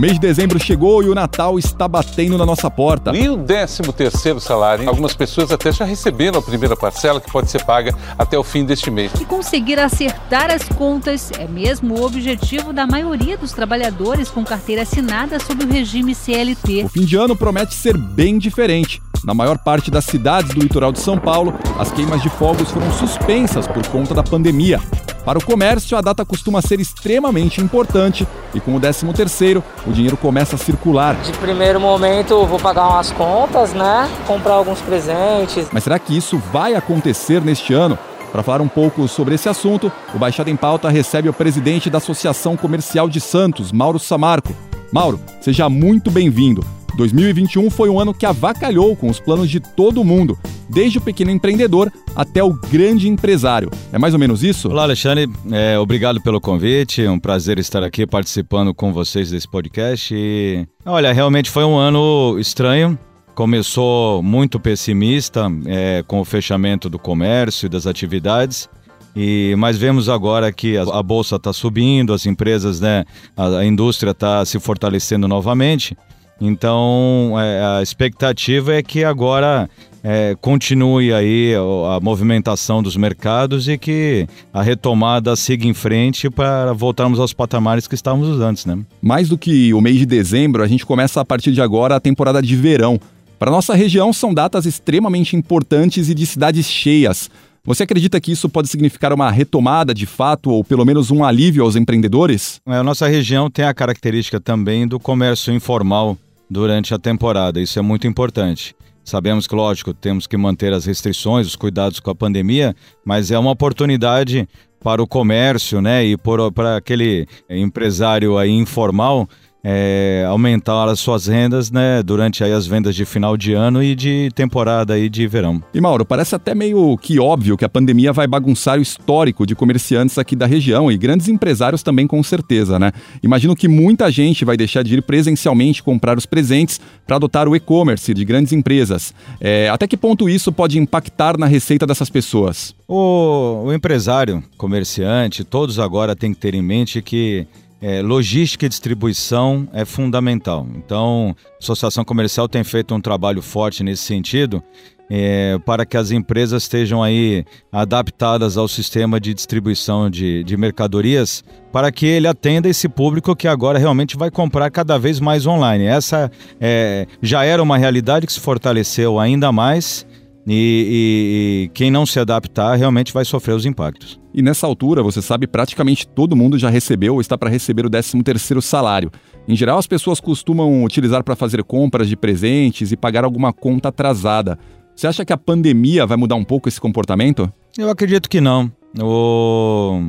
O mês de dezembro chegou e o Natal está batendo na nossa porta. E o 13 terceiro salário, hein? algumas pessoas até já receberam a primeira parcela que pode ser paga até o fim deste mês. E conseguir acertar as contas é mesmo o objetivo da maioria dos trabalhadores com carteira assinada sob o regime CLT. O fim de ano promete ser bem diferente. Na maior parte das cidades do litoral de São Paulo, as queimas de fogos foram suspensas por conta da pandemia. Para o comércio, a data costuma ser extremamente importante e com o 13º, o dinheiro começa a circular. De primeiro momento, vou pagar umas contas, né? Comprar alguns presentes. Mas será que isso vai acontecer neste ano? Para falar um pouco sobre esse assunto, o Baixada em Pauta recebe o presidente da Associação Comercial de Santos, Mauro Samarco. Mauro, seja muito bem-vindo. 2021 foi um ano que avacalhou com os planos de todo mundo, desde o pequeno empreendedor até o grande empresário. É mais ou menos isso? Olá, Alexandre. É, obrigado pelo convite. É um prazer estar aqui participando com vocês desse podcast. E, olha, realmente foi um ano estranho. Começou muito pessimista é, com o fechamento do comércio e das atividades. E, mas vemos agora que a, a bolsa está subindo, as empresas, né, a, a indústria está se fortalecendo novamente. Então, é, a expectativa é que agora é, continue aí a, movimentação dos mercados e que a retomada siga em frente para voltarmos aos patamares que estávamos antes, né? Mais do que o mês de dezembro, a gente começa a partir de agora a temporada de verão. Para nossa região, são datas extremamente importantes e de cidades cheias. Você acredita que isso pode significar uma retomada de fato ou pelo menos um alívio aos empreendedores? É, A nossa região tem a característica também do comércio informal durante a temporada, isso é muito importante. Sabemos que, lógico, temos que manter as restrições, os cuidados com a pandemia, mas é uma oportunidade para o comércio, né, e para aquele empresário aí informal é, aumentar as suas rendas, né, durante aí as vendas de final de ano e de temporada aí de verão. E Mauro, parece até meio que óbvio que a pandemia vai bagunçar o histórico de comerciantes aqui da região e grandes empresários também com certeza, né? Imagino que muita gente vai deixar de ir presencialmente comprar os presentes para adotar o e-commerce de grandes empresas. É, até que ponto isso pode impactar na receita dessas pessoas? O, o empresário, comerciante, todos agora têm que ter em mente que é, logística e distribuição é fundamental. Então, a Associação Comercial tem feito um trabalho forte nesse sentido é, para que as empresas estejam aí adaptadas ao sistema de distribuição de, de mercadorias para que ele atenda esse público que agora realmente vai comprar cada vez mais online. Essa é, já era uma realidade que se fortaleceu ainda mais e, e- e quem não se adaptar realmente vai sofrer os impactos. E nessa altura, você sabe, praticamente todo mundo já recebeu ou está para receber o 13º salário. Em geral, as pessoas costumam utilizar para fazer compras de presentes e pagar alguma conta atrasada. Você acha que a pandemia vai mudar um pouco esse comportamento? Eu acredito que não. O-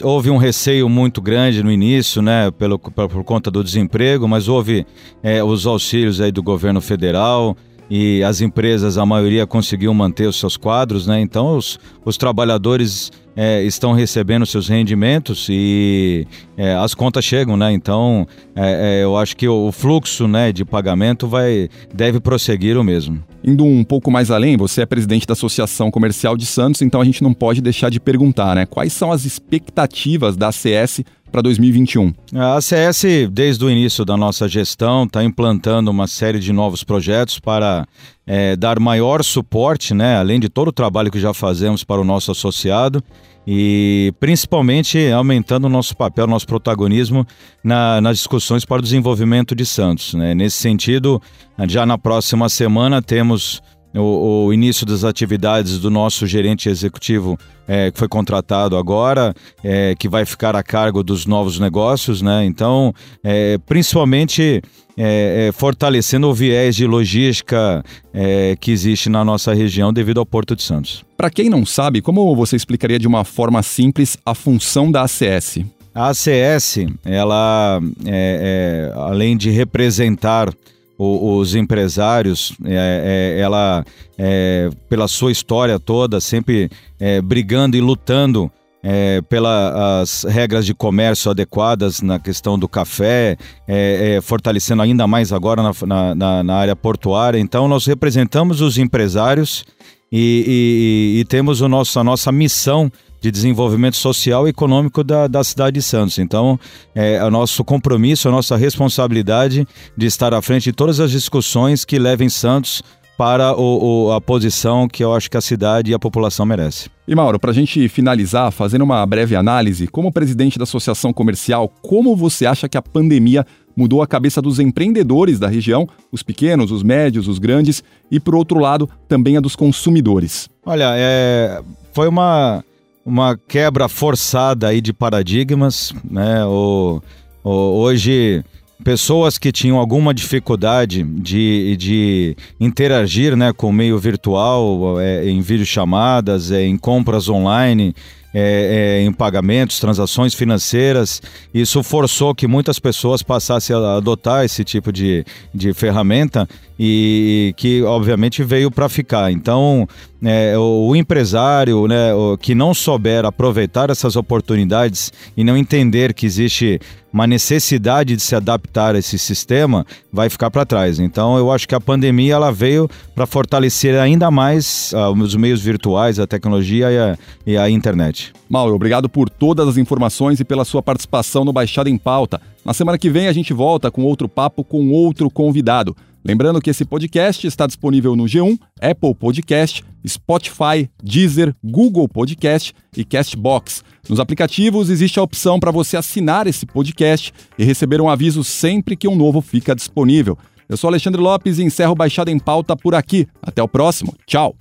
Houve um receio muito grande no início, né, pelo, por, conta do desemprego, mas houve é, os auxílios aí do governo federal e as empresas, a maioria conseguiu manter os seus quadros, né? Então os, os trabalhadores é, estão recebendo seus rendimentos e é, as contas chegam, né? Então é, é, eu acho que o fluxo, né, de pagamento vai deve prosseguir o mesmo. Indo um pouco mais além, você é presidente da Associação Comercial de Santos, então a gente não pode deixar de perguntar, né? Quais são as expectativas da ACS para 2021? A ACS, desde o início da nossa gestão, está implantando uma série de novos projetos para eh, dar maior suporte, né, além de todo o trabalho que já fazemos para o nosso associado e principalmente aumentando o nosso papel, nosso protagonismo na- nas discussões para o desenvolvimento de Santos. né. Nesse sentido, já na próxima semana temos o, o início das atividades do nosso gerente executivo é, que foi contratado agora, é, que vai ficar a cargo dos novos negócios, né? Então, é, principalmente é, é, fortalecendo o viés de logística é, que existe na nossa região devido ao Porto de Santos. Para quem não sabe, como você explicaria de uma forma simples a função da ACS? A ACS, ela, além de representar os empresários, é, é, ela, é, pela sua história toda, sempre é, brigando e lutando é, pelas regras de comércio adequadas na questão do café, é, é, fortalecendo ainda mais agora na, na, na, área portuária. Então, nós representamos os empresários e, e, e temos o nosso, a nossa missão de desenvolvimento social e econômico da, da cidade de Santos. Então, é o nosso compromisso, a nossa responsabilidade de estar à frente de todas as discussões que levem Santos para o, o, a posição que eu acho que a cidade e a população merece. E Mauro, para a gente finalizar, fazendo uma breve análise, como presidente da Associação Comercial, como você acha que a pandemia mudou a cabeça dos empreendedores da região, os pequenos, os médios, os grandes, e por outro lado, também a dos consumidores? Olha, é, foi uma, uma quebra forçada aí de paradigmas, né? O, o, hoje pessoas que tinham alguma dificuldade de, de interagir né, com o meio virtual, é, em videochamadas, é, em compras online, é, é, em pagamentos, transações financeiras. Isso forçou que muitas pessoas passassem a adotar esse tipo de, de ferramenta e que, obviamente, veio para ficar. Então, é, o empresário né, que não souber aproveitar essas oportunidades e não entender que existe uma necessidade de se adaptar a esse sistema, vai ficar para trás. Então, eu acho que a pandemia ela veio para fortalecer ainda mais uh, os meios virtuais, a tecnologia e a, e a internet. Mauro, obrigado por todas as informações e pela sua participação no Baixada em Pauta. Na semana que vem a gente volta com outro papo com outro convidado. Lembrando que esse podcast está disponível no G1, Apple Podcast, Spotify, Deezer, Google Podcast e Castbox. Nos aplicativos existe a opção para você assinar esse podcast e receber um aviso sempre que um novo fica disponível. Eu sou Alexandre Lopes e encerro Baixada em Pauta por aqui. Até o próximo. Tchau.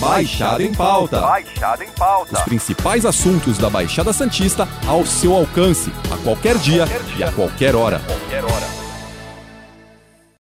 Baixada em Pauta. Baixada em Pauta. Os principais assuntos da Baixada Santista ao seu alcance, a qualquer dia, qualquer dia. e a qualquer hora. Qualquer hora.